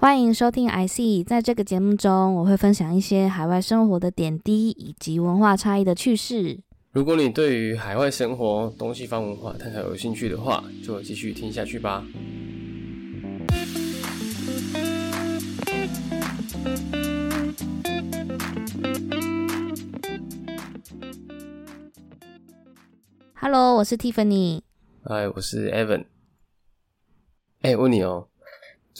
欢迎收听 IC，在这个节目中，我会分享一些海外生活的点滴以及文化差异的趣事。如果你对于海外生活、东西方文化探讨有兴趣的话，就继续听下去吧。Hello，我是 Tiffany。嗨，我是 Evan。哎，问你哦，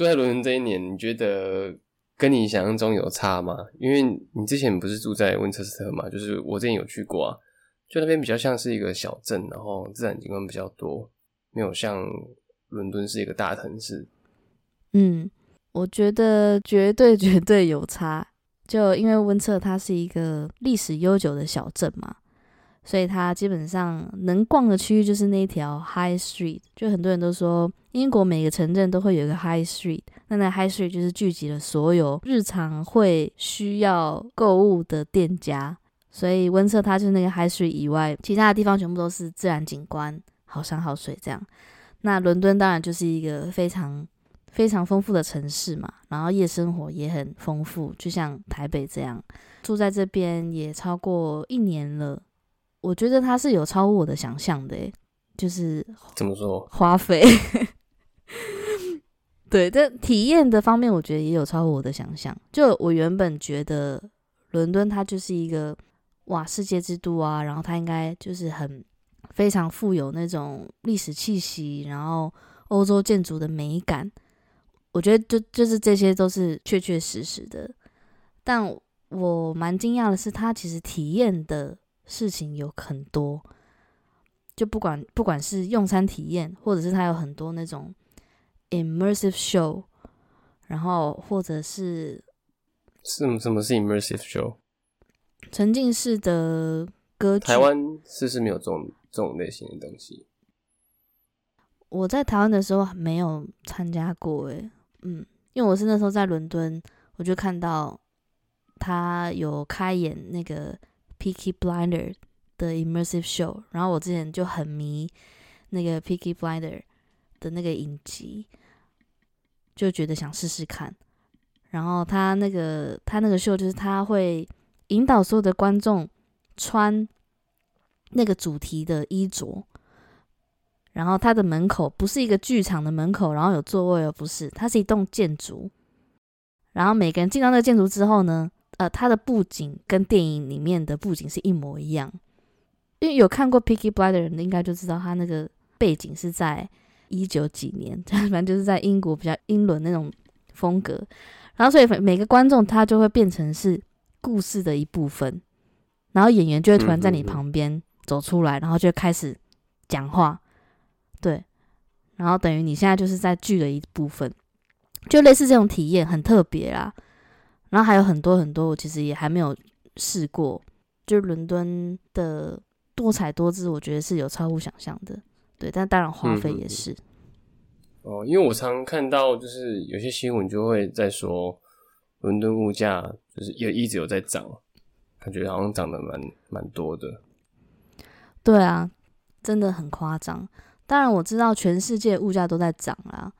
住在伦敦这一年，你觉得跟你想象中有差吗？因为你之前不是住在温彻斯特嘛，就是我之前有去过啊，就那边比较像是一个小镇，然后自然景观比较多，没有像伦敦是一个大城市。嗯，我觉得绝对绝对有差，就因为温彻它是一个历史悠久的小镇嘛。所以它基本上能逛的区域就是那条 High Street，就很多人都说英国每个城镇都会有一个 High Street，那那 High Street 就是聚集了所有日常会需要购物的店家。所以温彻它就是那个 High Street 以外，其他的地方全部都是自然景观，好山好水这样。那伦敦当然就是一个非常非常丰富的城市嘛，然后夜生活也很丰富，就像台北这样。住在这边也超过一年了。我觉得它是有超乎我的想象的，就是怎么说花费？对，这体验的方面，我觉得也有超乎我的想象。就我原本觉得伦敦它就是一个哇世界之都啊，然后它应该就是很非常富有那种历史气息，然后欧洲建筑的美感。我觉得就就是这些都是确确实实的，但我蛮惊讶的是，它其实体验的。事情有很多，就不管不管是用餐体验，或者是它有很多那种 immersive show，然后或者是是什么是 immersive show？沉浸式的歌剧。台湾是不是没有这种这种类型的东西？我在台湾的时候没有参加过，诶，嗯，因为我是那时候在伦敦，我就看到他有开演那个。Picky Blinder 的 immersive show，然后我之前就很迷那个 Picky Blinder 的那个影集，就觉得想试试看。然后他那个他那个秀就是他会引导所有的观众穿那个主题的衣着，然后他的门口不是一个剧场的门口，然后有座位，而不是，它是一栋建筑。然后每个人进到那个建筑之后呢？呃，它的布景跟电影里面的布景是一模一样，因为有看过《Picky Blind》的人应该就知道，它那个背景是在一九几年，反正就是在英国比较英伦那种风格。然后，所以每个观众他就会变成是故事的一部分，然后演员就会突然在你旁边走出来，然后就开始讲话，对，然后等于你现在就是在剧的一部分，就类似这种体验，很特别啦。然后还有很多很多，我其实也还没有试过。就是伦敦的多彩多姿，我觉得是有超乎想象的。对，但当然花费也是。哦，因为我常看到，就是有些新闻就会在说，伦敦物价就是也一直有在涨，感觉好像涨得蛮蛮多的。对啊，真的很夸张。当然我知道全世界物价都在涨啊，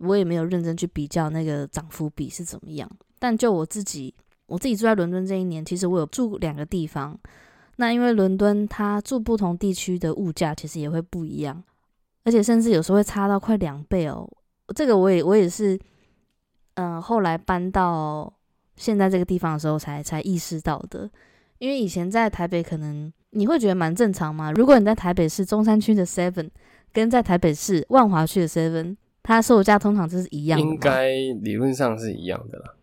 我也没有认真去比较那个涨幅比是怎么样。但就我自己，我自己住在伦敦这一年，其实我有住两个地方。那因为伦敦它住不同地区的物价其实也会不一样，而且甚至有时候会差到快两倍哦。这个我也我也是，嗯，后来搬到现在这个地方的时候才才意识到的。因为以前在台北可能你会觉得蛮正常嘛。如果你在台北市中山区的 Seven 跟在台北市万华区的 Seven，它售价通常就是一样的，应该理论上是一样的啦。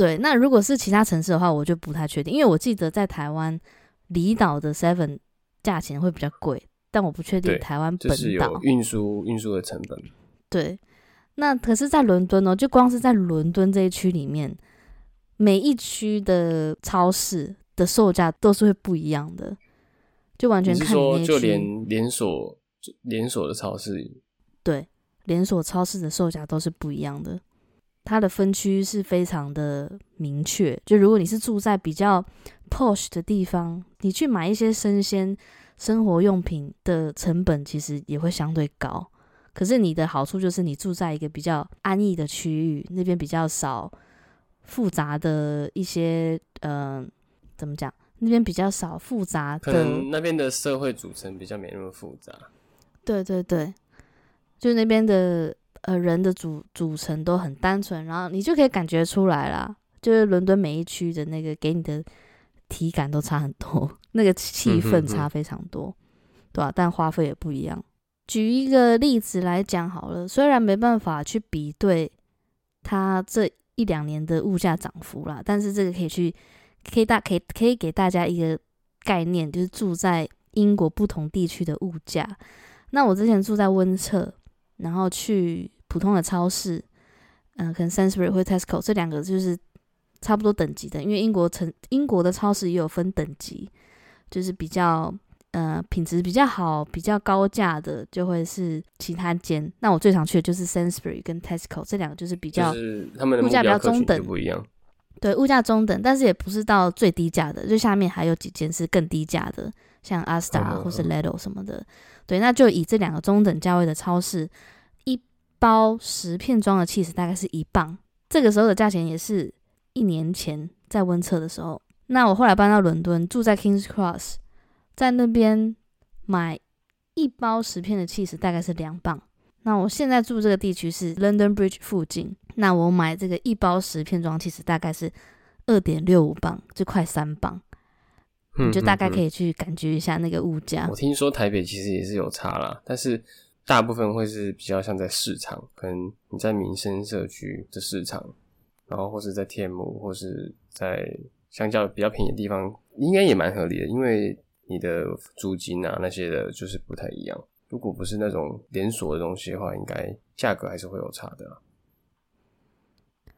对，那如果是其他城市的话，我就不太确定，因为我记得在台湾离岛的 Seven 价钱会比较贵，但我不确定台湾本岛运输运输的成本。对，那可是，在伦敦哦，就光是在伦敦这一区里面，每一区的超市的售价都是会不一样的，就完全看说，就连连锁连锁的超市，对，连锁超市的售价都是不一样的。它的分区是非常的明确，就如果你是住在比较 posh 的地方，你去买一些生鲜生活用品的成本其实也会相对高。可是你的好处就是你住在一个比较安逸的区域，那边比较少复杂的一些呃，怎么讲？那边比较少复杂的可，能那边的社会组成比较没那么复杂。对对对，就那边的呃人的组组成都很单纯，然后你就可以感觉出来啦，就是伦敦每一区的那个给你的体感都差很多，那个气氛差非常多，对吧、但花费也不一样。举一个例子来讲好了，虽然没办法去比对它这一两年的物价涨幅啦，但是这个可以去，可以大可以可以给大家一个概念，就是住在英国不同地区的物价。那我之前住在温彻，然后去普通的超市，嗯、可能 Sainsbury 或 Tesco 这两个就是差不多等级的，因为英国城英国的超市也有分等级，就是比较呃品质比较好、比较高价的就会是其他间。那我最常去的就是 Sainsbury 跟 Tesco 这两个就是比较、就是他们的物价比较中等不一样。对物价中等，但是也不是到最低价的，就下面还有几间是更低价的，像 Asda 嗯或是 Lidl 什么的。对，那就以这两个中等价位的超市，一包十片装的 cheese 大概是一磅，这个时候的价钱也是一年前在温彻的时候。那我后来搬到伦敦，住在 Kings Cross，在那边买一包十片的 cheese 大概是两磅。那我现在住这个地区是 London Bridge 附近，那我买这个一包十片装 cheese 大概是二点六五磅，就快三磅，你就大概可以。去感觉一下那个物价。我听说台北其实也是有差啦，但是大部分会是比较像在市场，可能你在民生社区的市场，然后或是在天母，或是在相较比较便宜的地方，应该也蛮合理的，因为你的租金啊那些的，就是不太一样。如果不是那种连锁的东西的话，应该价格还是会有差的啦。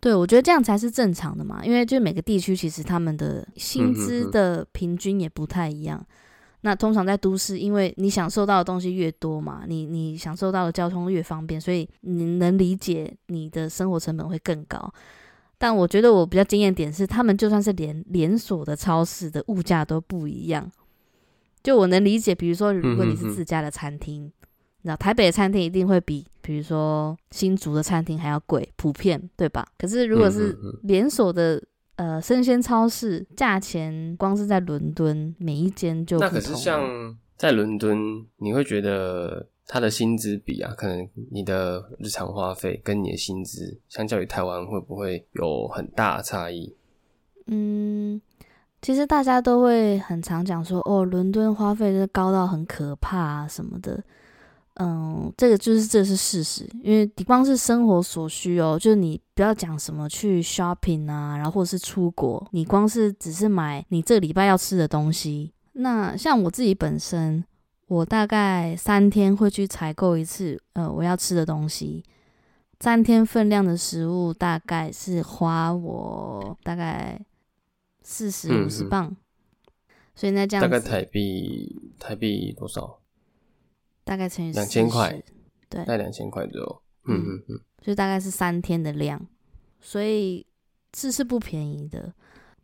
对，我觉得这样才是正常的嘛，因为就每个地区其实他们的薪资的平均也不太一样。那通常在都市，因为你享受到的东西越多嘛，你你享受到的交通越方便，所以你能理解你的生活成本会更高。但我觉得我比较惊艳点是，他们就算是连连锁的超市的物价都不一样。就我能理解，比如说如果你是自家的餐厅，道台北的餐厅一定会比，比如说新竹的餐厅还要贵，普遍对吧？可是如果是连锁的呃生鲜超市，价钱光是在伦敦每一间就不那可是像在伦敦，你会觉得它的薪资比啊，可能你的日常花费跟你的薪资，相较于台湾会不会有很大的差异？嗯，其实大家都会很常讲说，哦，伦敦花费是高到很可怕啊什么的。嗯，这个就是这是事实，因为你光是生活所需哦，就是你不要讲什么去 shopping 啊，然后或者是出国，你光是只是买你这个礼拜要吃的东西，那像我自己本身，我大概三天会去采购一次，呃，我要吃的东西，三天分量的食物大概是花我大概四十嗯五十嗯磅，所以那这样大概台币台币多少？大概乘以2000块，对大，概两千块左右。嗯嗯嗯嗯，就大概是三天的量，所以这是不便宜的。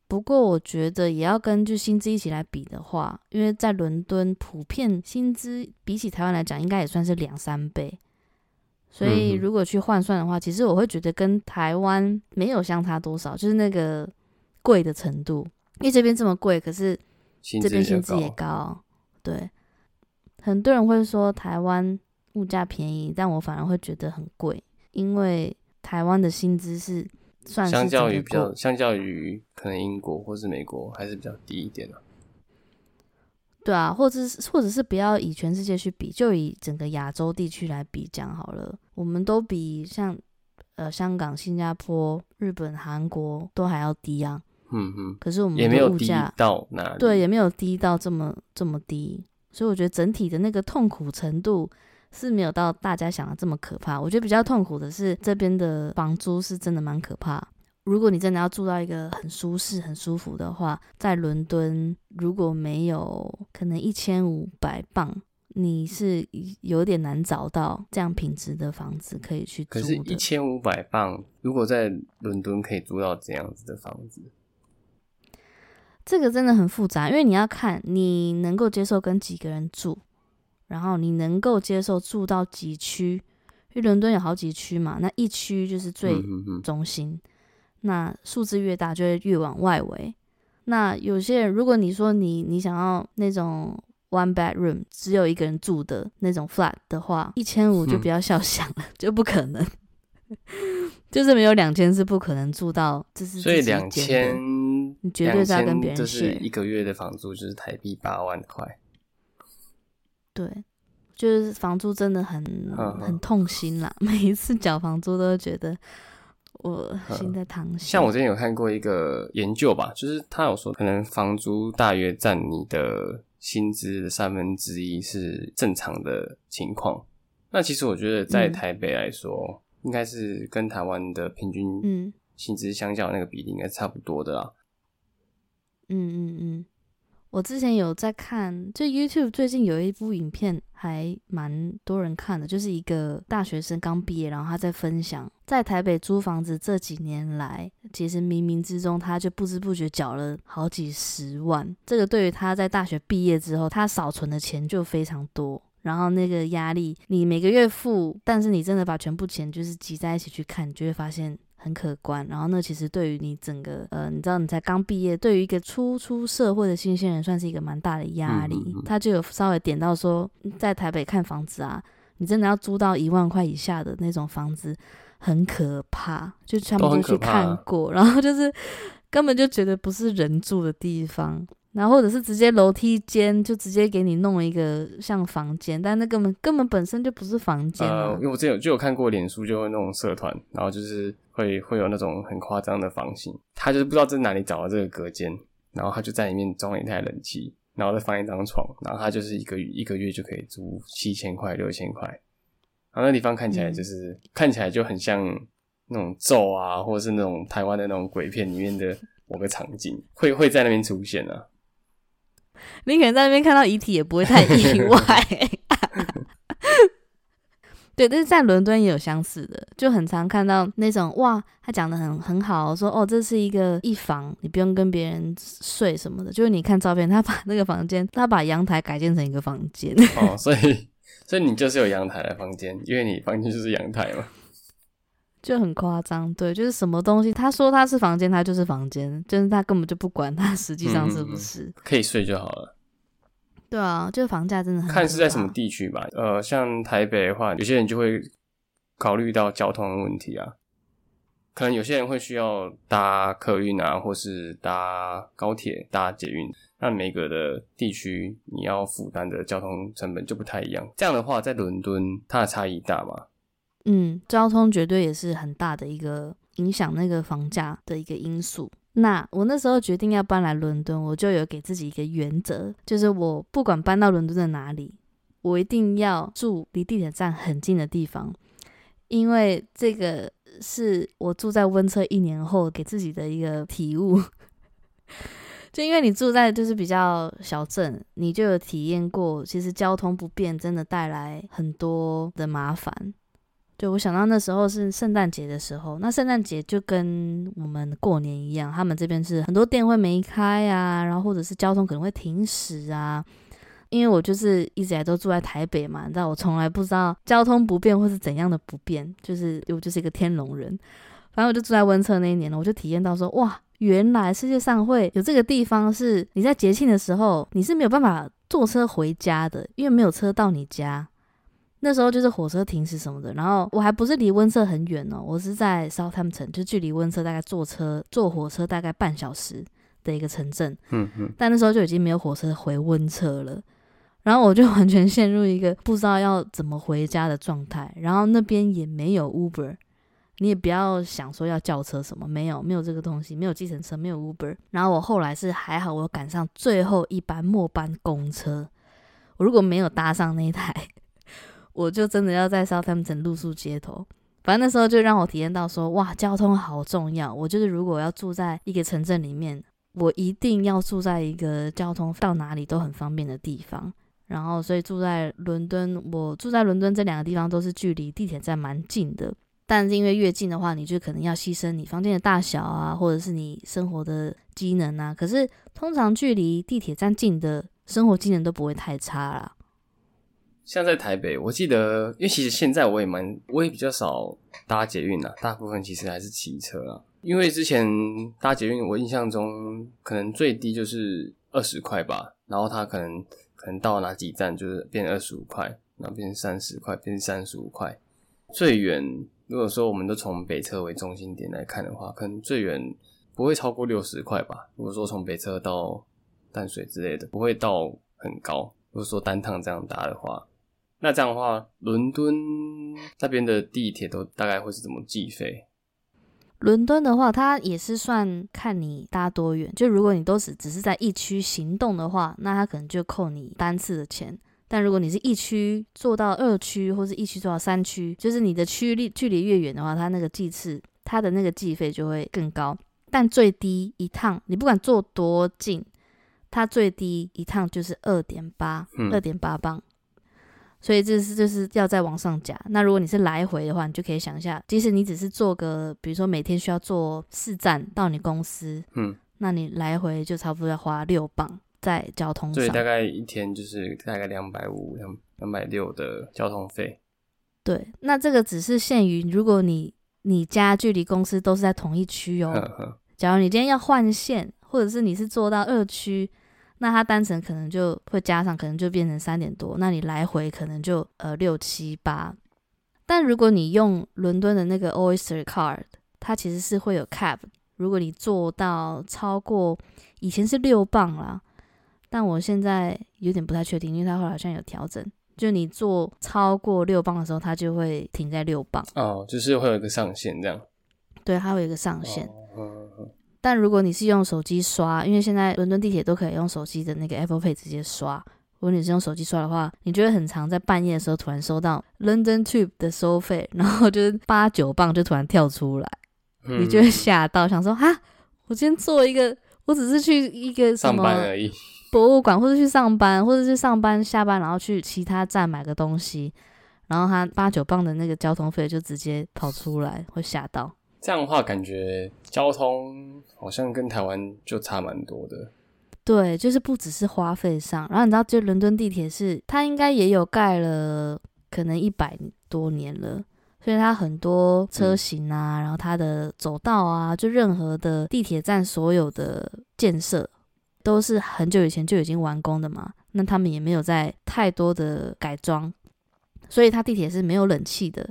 不过我觉得也要根据薪资一起来比的话，因为在伦敦普遍薪资比起台湾来讲，应该也算是两三倍。所以如果去换算的话，其实我会觉得跟台湾没有相差多少，就是那个贵的程度。因为这边这么贵，可是这边薪资也高。高，对。很多人会说台湾物价便宜，但我反而会觉得很贵，因为台湾的薪资是算是相较于比较，相较于可能英国或是美国，还是比较低一点啊。对啊，或者是或者是不要以全世界去比，就以整个亚洲地区来比讲好了，我们都比像呃香港、新加坡、日本、韩国都还要低啊，嗯嗯，可是我们也没有低到哪里。对，也没有低到这么这么低，所以我觉得整体的那个痛苦程度是没有到大家想的这么可怕。我觉得比较痛苦的是这边的房租是真的蛮可怕。如果你真的要住到一个很舒适、很舒服的话，在伦敦如果没有可能一千五百磅，你是有点难找到这样品质的房子可以去租可是，一。千五百磅，如果在伦敦可以租到这样子的房子，这个真的很复杂，因为你要看你能够接受跟几个人住，然后你能够接受住到几区，因为伦敦有好几区嘛，那一区就是最嗯嗯嗯。中心，那数字越大就会越往外围。那有些人，如果你说你你想要那种 one bedroom 只有一个人住的那种 flat 的话，一千五就嗯。不要笑 想了，就不可能，就是没有两千是不可能住到，这是所以两千，你绝对是要跟别人2000就是一个月的房租就是台币八万块。对，就是房租真的很嗯很痛心啦，每一次缴房租都觉得我心在淌血。嗯像我之前有看过一个研究吧，就是他有说，可能房租大约占你的薪资的三分之一是正常的情况。那其实我觉得在嗯台北来说，应该是跟台湾的平均嗯薪资相较那个比例应该是差不多的啦。嗯嗯嗯，我之前有在看，就 YouTube 最近有一部影片还蛮多人看的，就是一个大学生刚毕业，然后他在分享在台北租房子这几年来，其实冥冥之中他就不知不觉缴了好几十万。这个对于他在大学毕业之后，他少存的钱就非常多。然后那个压力，你每个月付，但是你真的把全部钱就是集在一起去看，你就会发现很可观。然后那其实对于你整个呃，你知道你才刚毕业，对于一个初出社会的新鲜人，算是一个蛮大的压力。嗯嗯嗯他就有稍微点到说，在台北看房子啊，你真的要租到一万块以下的那种房子，很可怕。就全部都去看过，然后就是根本就觉得不是人住的地方。然后或者是直接楼梯间就直接给你弄一个像房间，但那根本根本本身就不是房间呃，啊因为我之前有就有看过脸书，就会那种社团，然后就是会会有那种很夸张的房型，他就是不知道在哪里找到这个隔间，然后他就在里面装了一台冷气，然后再放一张床，然后他就是一个一个月就可以租七千块六千块，然后那地方看起来就是、看起来就很像那种咒啊，或者是那种台湾的那种鬼片里面的某个场景，会会在那边出现啊。你可能在那边看到遗体也不会太意外。对，但是在伦敦也有相似的，就很常看到那种哇，他讲的很很好，说哦，这是一个一房，你不用跟别人睡什么的。就是你看照片，他把那个房间，他把阳台改建成一个房间，哦，所以所以你就是有阳台的房间，因为你房间就是阳台嘛。就很夸张。对，就是什么东西，他说他是房间，他就是房间，就是他根本就不管他 实际上是不是。可以睡就好了。对啊，就是房价真的很看是在什么地区吧。呃，像台北的话，有些人就会考虑到交通的问题啊。可能有些人会需要搭客运啊，或是搭高铁、搭捷运。那每个的地区你要负担的交通成本就不太一样。这样的话，在伦敦它的差异大吗？嗯，交通绝对也是很大的一个影响那个房价的一个因素。那我那时候决定要搬来伦敦，我就有给自己一个原则，就是我不管搬到伦敦的哪里，我一定要住离地铁站很近的地方，因为这个是我住在温彻一年后给自己的一个体悟。就因为你住在就是比较小镇，你就有体验过，其实交通不便真的带来很多的麻烦。就我想到那时候是圣诞节的时候，那圣诞节就跟我们过年一样，他们这边是很多店会没开啊，然后或者是交通可能会停驶啊。因为我就是一直来都住在台北嘛，你知道我从来不知道交通不便或是怎样的不便，就是我就是一个天龙人。反正我就住在温彻那一年了，我就体验到说，哇，原来世界上会有这个地方，是你在节庆的时候你是没有办法坐车回家的，因为没有车到你家。那时候就是火车停驶什么的，然后我还不是离温彻很远哦，我是在 Southampton，就距离温彻大概坐车坐火车大概半小时的一个城镇，嗯嗯，但那时候就已经没有火车回温彻了，然后我就完全陷入一个不知道要怎么回家的状态，然后那边也没有 Uber，你也不要想说要叫车什么，没有没有这个东西，没有计程车，没有 Uber，然后我后来是还好，我赶上最后一班末班公车，我如果没有搭上那一台。我就真的要在 Southampton 露宿街头。反正那时候就让我体验到说，哇，交通好重要。我就是如果要住在一个城镇里面，我一定要住在一个交通到哪里都很方便的地方。然后，所以住在伦敦，我住在伦敦这两个地方都是距离地铁站蛮近的。但是因为越近的话，你就可能要牺牲你房间的大小啊，或者是你生活的机能啊。可是通常距离地铁站近的生活机能都不会太差啦。像在台北，我记得，因为其实现在我也蛮，我也比较少搭捷运啦，大部分其实还是骑车啦。因为之前搭捷运，我印象中可能最低就是二十块吧，然后它可能可能到哪几站就是变二十五块，然后变三十块，变三十五块。最远如果说我们都从北侧为中心点来看的话，可能最远不会超过六十块吧。如果说从北侧到淡水之类的，不会到很高。如果说单趟这样搭的话，那这样的话，伦敦那边的地铁都大概会是怎么计费？伦敦的话，它也是算看你搭多远。就如果你都是只是在一区行动的话，那它可能就扣你单次的钱。但如果你是一区坐到二区，或是一区坐到三区，就是你的区离距离越远的话，它那个计次，它的那个计费就会更高。但最低一趟，你不管坐多近，它最低一趟就是二点八，二点八磅。所以这是就是要再往上加。那如果你是来回的话，你就可以想一下，即使你只是坐个，比如说每天需要坐四站到你公司，嗯，那你来回就差不多要花六磅在交通上。所以大概一天就是大概两百五、两两百六的交通费。对，那这个只是限于如果你你家距离公司都是在同一区哦。假如你今天要换线，或者是你是坐到二区。那它单程可能就会加上，可能就变成三点多。那你来回可能就呃六七八。但如果你用伦敦的那个 Oyster Card，它其实是会有 cap。如果你做到超过以前是六磅啦，但我现在有点不太确定，因为它后来好像有调整。就你做超过六磅的时候，它就会停在六磅。哦，就是会有一个上限这样。对，它会有一个上限。但如果你是用手机刷，因为现在伦敦地铁都可以用手机的那个 Apple Pay 直接刷。如果你是用手机刷的话，你就会很常，在半夜的时候突然收到 London Tube 的收费，然后就是八九磅就突然跳出来，你就会吓到，想说哈，我今天做一个，我只是去一个什么 博物馆，或者去上班，或者是上班下班，然后去其他站买个东西，然后他八九磅的那个交通费就直接跑出来，会吓到。这样的话，感觉交通好像跟台湾就差蛮多的。对，就是不只是花费上，然后你知道，就伦敦地铁是它应该也有盖了，可能一百多年了，所以它很多车型啊，然后它的走道啊，就任何的地铁站所有的建设都是很久以前就已经完工的嘛。那他们也没有在太多的改装，所以它地铁是没有冷气的，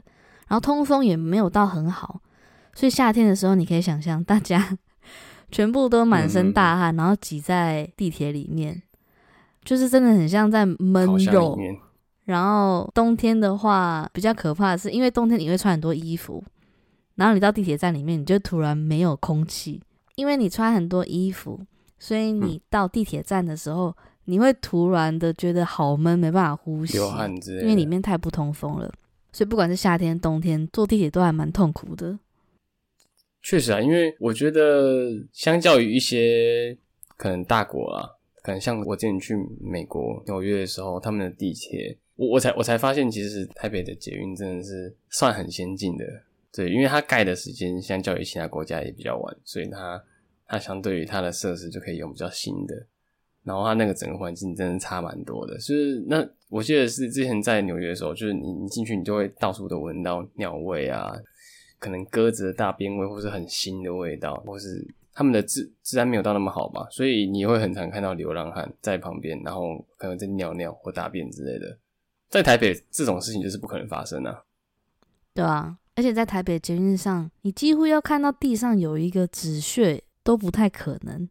然后通风也没有到很好。所以夏天的时候，你可以想象大家 全部都满身大汗，然后挤在地铁里面，就是真的很像在闷肉。然后冬天的话，比较可怕的是，因为冬天你会穿很多衣服，然后你到地铁站里面，你就突然没有空气，因为你穿很多衣服，所以你到地铁站的时候，你会突然的觉得好闷，没办法呼吸，流汗之类，因为里面太不通风了。所以不管是夏天、冬天，坐地铁都还蛮痛苦的。确实啊，因为我觉得相较于一些可能大国啊，可能像我之前去美国纽约的时候，他们的地铁，我我才我才发现，其实台北的捷运真的是算很先进的。对，因为它盖的时间相较于其他国家也比较晚，所以它它相对于它的设施就可以用比较新的，然后它那个整个环境真的差蛮多的。就是那我记得是之前在纽约的时候，就是你你进去，你就会到处都闻到尿味啊。可能鸽子的大便味，或是很腥的味道，或是他们的治治安没有到那么好吧，所以你会很常看到流浪汉在旁边，然后可能在尿尿或大便之类的。在台北这种事情就是不可能发生啊。对啊，而且在台北捷运上，你几乎要看到地上有一个纸屑都不太可能。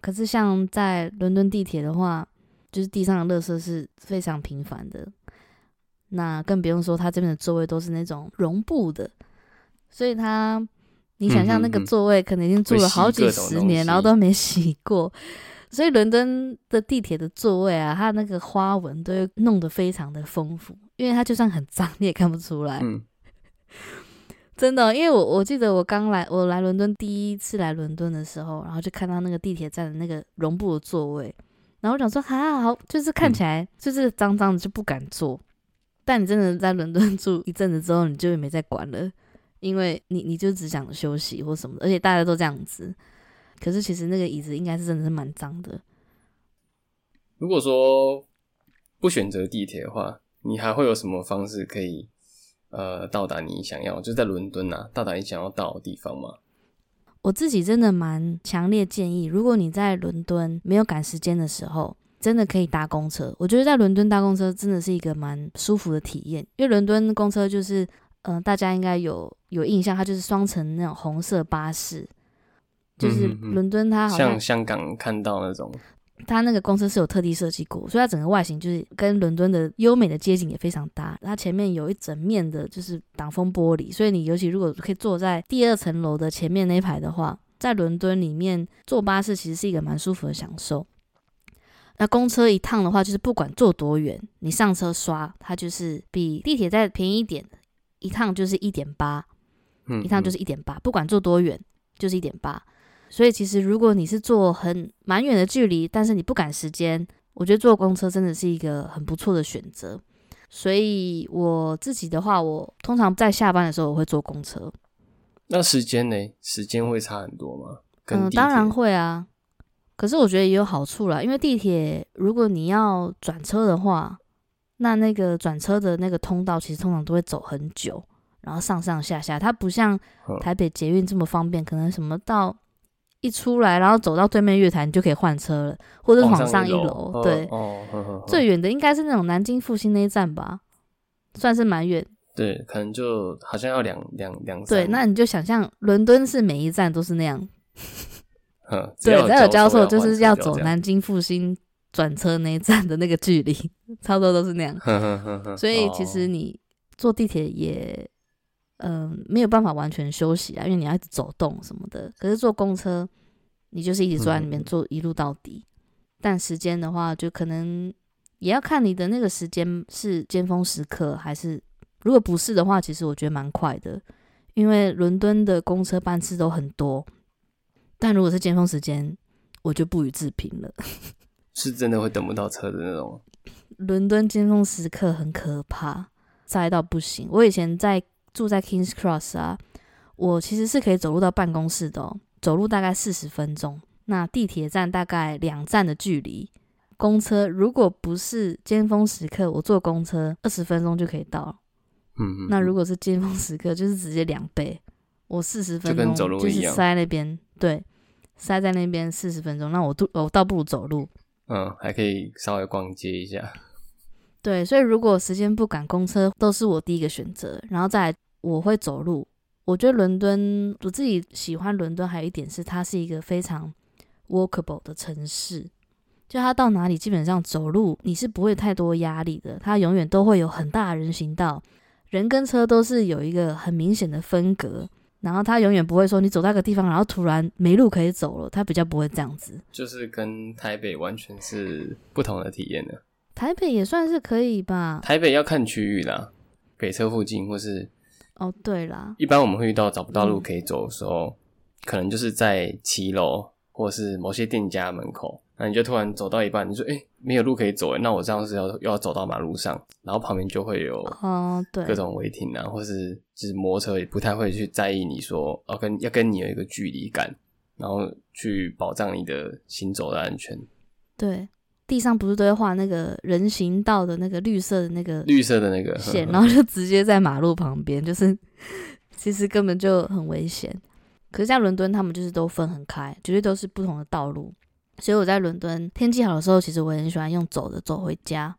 可是像在伦敦地铁的话，就是地上的垃圾是非常频繁的。那更不用说它这边的座位都是那种绒布的。所以他，你想象那个座位可能已经住了好几十年，然后都没洗过。所以伦敦的地铁的座位啊，它那个花纹都弄得非常的丰富，因为它就算很脏，你也看不出来。嗯，真的，因为我我记得我刚来，我来伦敦第一次来伦敦的时候，然后就看到那个地铁站的那个绒布的座位，然后我想说，啊，好，就是看起来就是脏脏的，就不敢坐。但你真的在伦敦住一阵子之后，你就没再管了。因为你你就只想休息或什么的，而且大家都这样子。可是其实那个椅子应该是真的是蛮脏的。如果说不选择地铁的话，你还会有什么方式可以呃到达你想要，就在伦敦啊，到达你想要到的地方吗？我自己真的蛮强烈建议，如果你在伦敦没有赶时间的时候，真的可以搭公车。我觉得在伦敦搭公车真的是一个蛮舒服的体验，因为伦敦公车就是，嗯，大家应该有有印象，它就是双层那种红色巴士，就是伦敦它好像香港看到那种。它那个公车是有特地设计过，所以它整个外形就是跟伦敦的优美的街景也非常搭。它前面有一整面的就是挡风玻璃，所以你尤其如果可以坐在第二层楼的前面那一排的话，在伦敦里面坐巴士其实是一个蛮舒服的享受。那公车一趟的话，就是不管坐多远，你上车刷它就是比地铁再便宜一点，一趟就是一点八，一趟就是一点八，不管坐多远就是一点八。所以其实，如果你是坐很蛮远的距离，但是你不赶时间，我觉得坐公车真的是一个很不错的选择。所以我自己的话，我通常在下班的时候我会坐公车。那时间呢？时间会差很多吗？嗯，当然会啊。可是我觉得也有好处啦，因为地铁如果你要转车的话，那那个转车的那个通道其实通常都会走很久，然后上上下下，它不像台北捷运这么方便，可能什么到。一出来，然后走到对面月台，你就可以换车了，或者往上一楼。对，最远的应该是那种南京复兴那一站吧，算是蛮远。对，可能就好像要两两两。对，那你就想象伦敦是每一站都是那样。对，只要有交错，就是要走南京复兴转车那一站的那个距离，差不多都是那样。所以其实你坐地铁也。嗯，没有办法完全休息啊，因为你要一直走动什么的。可是坐公车，你就是一直坐在里面坐一路到底。但时间的话，就可能也要看你的那个时间是尖峰时刻还是，如果不是的话，其实我觉得蛮快的，因为伦敦的公车班次都很多。但如果是尖峰时间，我就不予置评了。是真的会等不到车的那种。伦敦尖峰时刻很可怕，塞到不行。我以前在。住在 Kings Cross 啊，我其实是可以走路到办公室的，哦，走路大概四十分钟。那地铁站大概两站的距离，公车如果不是尖峰时刻，我坐公车二十分钟就可以到。嗯嗯。那如果是尖峰时刻，就是直接两倍，我四十分钟就是塞那边，对，塞在那边四十分钟，那我都我倒不如走路。嗯，还可以稍微逛街一下。对，所以如果时间不赶公车，都是我第一个选择。然后再我会走路。我觉得伦敦，我自己喜欢伦敦，还有一点是它是一个非常 walkable 的城市。就它到哪里基本上走路你是不会太多压力的。它永远都会有很大的人行道，人跟车都是有一个很明显的分隔。然后他永远不会说你走到个地方，然后突然没路可以走了。他比较不会这样子。就是跟台北完全是不同的体验的。台北也算是可以吧。台北要看区域啦，北车附近或是哦，对啦。一般我们会遇到找不到路可以走的时候，可能就是在骑楼或是某些店家门口，那你就突然走到一半，你说：“哎，没有路可以走，那我这样是要要走到马路上。”然后旁边就会有哦，对，各种违停啊，或是就是摩托车也不太会去在意你说哦，跟要跟你有一个距离感，然后去保障你的行走的安全。对。地上不是都会画那个人行道的那个绿色的那个绿色的那个线，然后就直接在马路旁边，就是其实根本就很危险。可是在伦敦，他们就是都分很开，绝对都是不同的道路。所以我在伦敦天气好的时候，其实我很喜欢用走的走回家。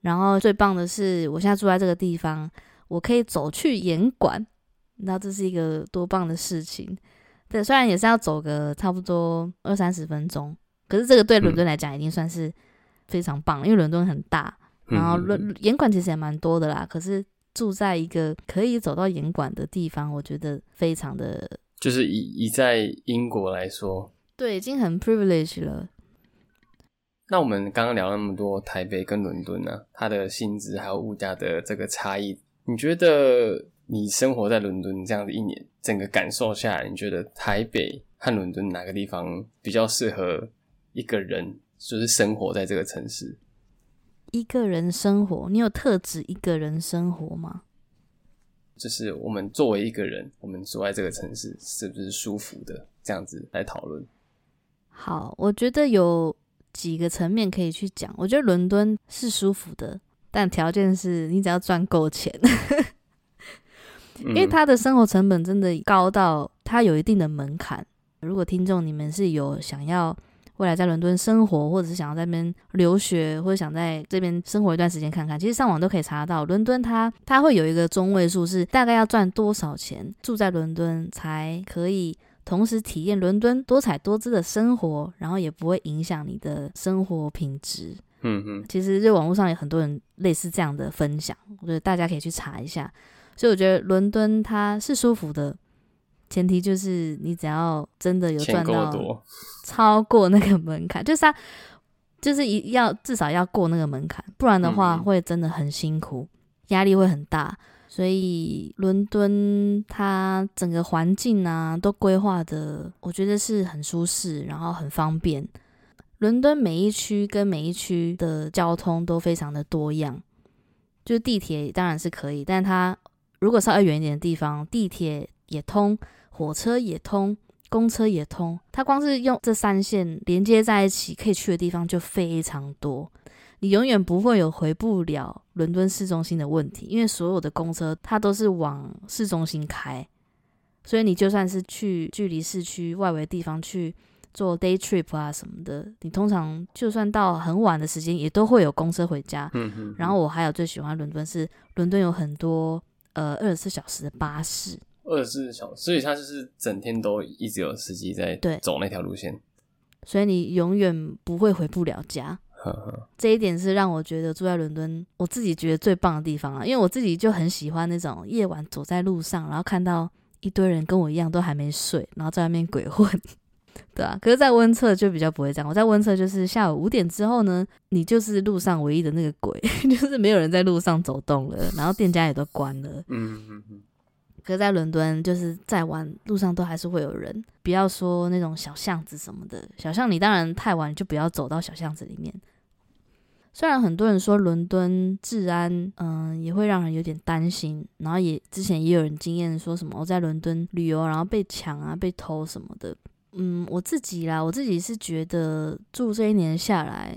然后最棒的是，我现在住在这个地方，我可以走去严管，你知道这是一个多棒的事情。对，虽然也是要走个差不多二三十分钟，可是这个对伦敦来讲已经算是。非常棒，因为伦敦很大，然后伦严管其实也蛮多的啦。可是住在一个可以走到严管的地方，我觉得非常的，就是以以在英国来说，对，已经很 privilege 了。那我们刚刚聊那么多台北跟伦敦呢，它的薪资还有物价的这个差异，你觉得你生活在伦敦这样子一年，整个感受下来，你觉得台北和伦敦哪个地方比较适合一个人？就是生活在这个城市，一个人生活，你有特指一个人生活吗？就是我们作为一个人，我们住在这个城市是不是舒服的？这样子来讨论。好，我觉得有几个层面可以去讲。我觉得伦敦是舒服的，但条件是你只要赚够钱，因 因为他的生活成本真的高到它有一定的门槛。如果听众你们是有想要未来在伦敦生活，或者是想要在那边留学，或者想在这边生活一段时间看看，其实上网都可以查到，伦敦它它会有一个中位数是大概要赚多少钱住在伦敦才可以同时体验伦敦多彩多姿的生活，然后也不会影响你的生活品质。嗯嗯其实就网络上有很多人类似这样的分享，我觉得大家可以去查一下。所以我觉得伦敦它是舒服的，前提就是你只要真的有赚到，超过那个门槛，就是它就是一要至少要过那个门槛，不然的话会真的很辛苦，压力会很大。所以伦敦它整个环境啊都规划的，我觉得是很舒适，然后很方便。伦敦每一区跟每一区的交通都非常的多样，就地铁当然是可以，但它如果稍微远一点的地方，地铁也通，火车也通，公车也通。它光是用这三线连接在一起，可以去的地方就非常多。你永远不会有回不了伦敦市中心的问题，因为所有的公车它都是往市中心开，所以你就算是去距离市区外围地方去做 day trip 啊什么的，你通常就算到很晚的时间，也都会有公车回家。然后我还有最喜欢伦敦是伦敦有很多呃二十四小时的巴士，二十四小时，所以它就是整天都一直有司机在对走那条路线。所以你永远不会回不了家。呵呵，这一点是让我觉得住在伦敦，我自己觉得最棒的地方啊，因为我自己就很喜欢那种夜晚走在路上，然后看到一堆人跟我一样都还没睡，然后在外面鬼混，对啊。可是，在温彻就比较不会这样。我在温彻就是下午五点之后呢，你就是路上唯一的那个鬼，就是没有人在路上走动了，然后店家也都关了。嗯嗯嗯，可是在伦敦，就是再晚路上都还是会有人，不要说那种小巷子什么的，小巷你当然太晚就不要走到小巷子里面。虽然很多人说伦敦治安，嗯、也会让人有点担心，然后也之前也有人经验说什么我在伦敦旅游，然后被抢啊、被偷什么的。嗯，我自己啦，我自己是觉得住这一年下来，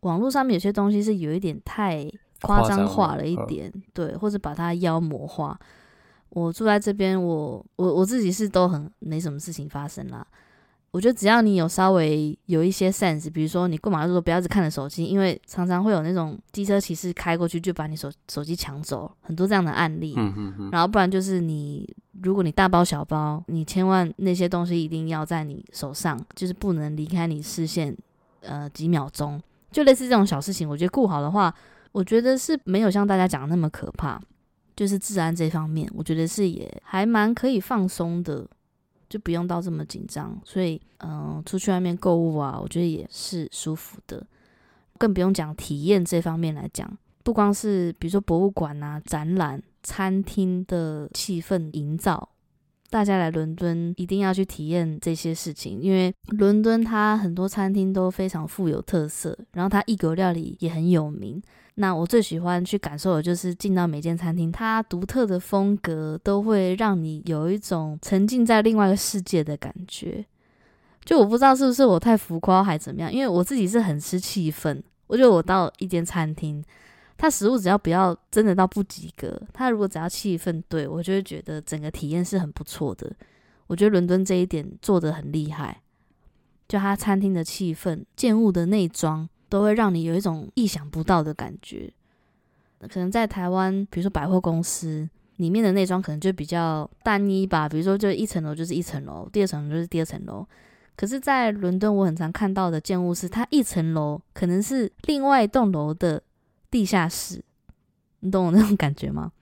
网络上面有些东西是有一点太夸夸张张化了一点，对，或者把它妖魔化。我住在这边，我我我自己是都很没什么事情发生啦。我觉得只要你有稍微有一些 sense，比如说你过马路的时候不要只看着手机，因为常常会有那种机车骑士开过去就把你手手机抢走，很多这样的案例。嗯嗯嗯，然后不然就是你，如果你大包小包，你千万那些东西一定要在你手上，就是不能离开你视线，呃，几秒钟。就类似这种小事情，我觉得顾好的话，我觉得是没有像大家讲的那么可怕。就是治安这方面，我觉得是也还蛮可以放松的，就不用到这么紧张。所以，嗯、出去外面购物啊，我觉得也是舒服的。更不用讲体验这方面来讲，不光是比如说博物馆啊、展览、餐厅的气氛营造，大家来伦敦一定要去体验这些事情，因为伦敦它很多餐厅都非常富有特色，然后它异国料理也很有名。那我最喜欢去感受的就是进到每间餐厅，它独特的风格都会让你有一种沉浸在另外一个世界的感觉。就我不知道是不是我太浮夸还怎么样，因为我自己是很吃气氛。我觉得我到一间餐厅，它食物只要不要真的到不及格，它如果只要气氛对，我就会觉得整个体验是很不错的。我觉得伦敦这一点做得很厉害，就它餐厅的气氛、建物的内装，都会让你有一种意想不到的感觉。可能在台湾，比如说百货公司里面的内装可能就比较单一吧，比如说就一层楼就是一层楼，第二层楼就是第二层楼。可是，在伦敦，我很常看到的建物是，它一层楼可能是另外一栋楼的地下室，你懂我那种感觉吗？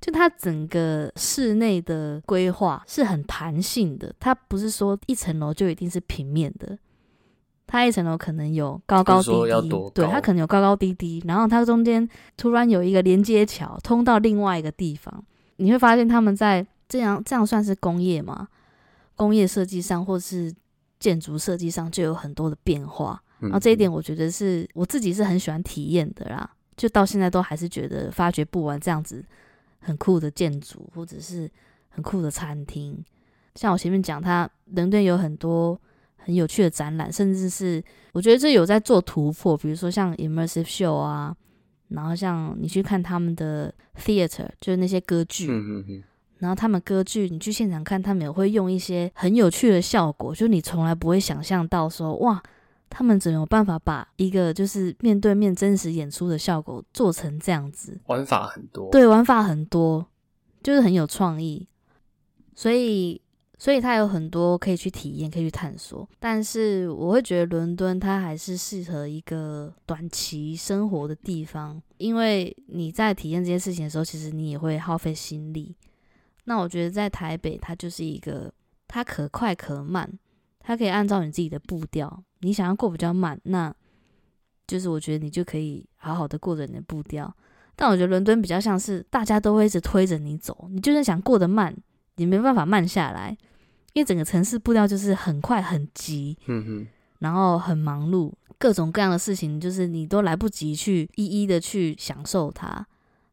就它整个室内的规划是很弹性的，它不是说一层楼就一定是平面的，它一层楼可能有高高低低，对，它可能有高高低低，然后它中间突然有一个连接桥通到另外一个地方，你会发现他们在这样这样算是工业吗？工业设计上或是建筑设计上就有很多的变化，然然后这一点我觉得是我自己是很喜欢体验的啦，就到现在都还是觉得发掘不完这样子很酷的建筑或者是很酷的餐厅。像我前面讲，它伦敦有很多很有趣的展览，甚至是我觉得这有在做突破，比如说像 immersive show 啊，然后像你去看他们的 theater，就是那些歌剧，嗯嗯嗯，然后他们歌剧，你去现场看，他们也会用一些很有趣的效果，就你从来不会想象到说，哇，他们怎么有办法把一个就是面对面真实演出的效果做成这样子？玩法很多，对，玩法很多，就是很有创意，所以。所以它有很多可以去体验、可以去探索，但是我会觉得伦敦它还是适合一个短期生活的地方，因为你在体验这些事情的时候，其实你也会耗费心力。那我觉得在台北，它就是一个它可快可慢，它可以按照你自己的步调，你想要过比较慢，那就是我觉得你就可以好好的过着你的步调。但我觉得伦敦比较像是大家都会一直推着你走，你就算想过得慢，你没办法慢下来。因为整个城市步调就是很快很急，嗯哼，然后很忙碌，各种各样的事情，就是你都来不及去一一的去享受它。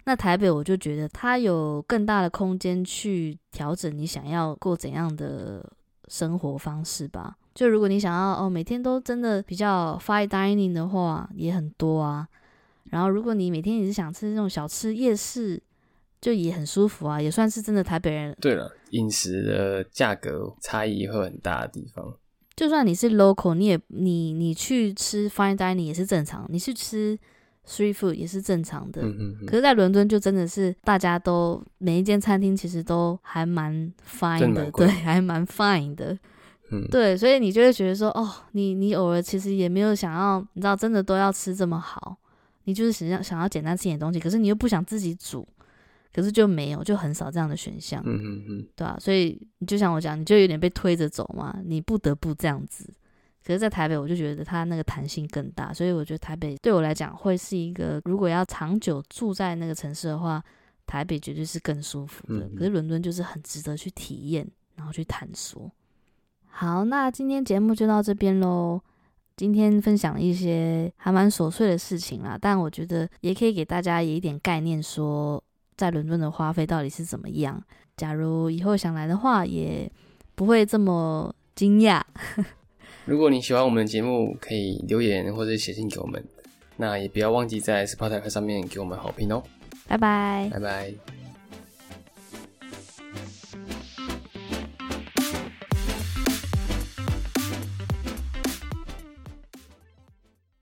那台北我就觉得它有更大的空间去调整你想要过怎样的生活方式吧。就如果你想要哦每天都真的比较 fine dining 的话，也很多啊。然后如果你每天也是想吃那种小吃夜市。就也很舒服啊，也算是真的台北人。对了，饮食的价格差异会很大的地方。就算你是 local，你也你你去吃 fine dining 也是正常，你去吃 street food 也是正常的。嗯可是，在伦敦就真的是大家都每一间餐厅其实都还蛮 fine 的，对，还蛮 fine 的。嗯，对，所以你就会觉得说，哦，你你偶尔其实也没有想要，你知道，真的都要吃这么好，你就是想要想要简单吃点东西，可是你又不想自己煮。可是就没有，就很少这样的选项，嗯嗯嗯，对啊，所以你就像我讲，你就有点被推着走嘛，你不得不这样子。可是，在台北，我就觉得它那个弹性更大，所以我觉得台北对我来讲会是一个，如果要长久住在那个城市的话，台北绝对是更舒服的。可是伦敦就是很值得去体验，然后去探索。好，那今天节目就到这边喽。今天分享一些还蛮琐碎的事情啦，但我觉得也可以给大家一点概念说。在伦敦的花费到底是怎么样？假如以后想来的话，也不会这么惊讶。如果你喜欢我们的节目，可以留言或者写信给我们。那也不要忘记在 Spotify 上面给我们好评哦。拜拜，拜拜。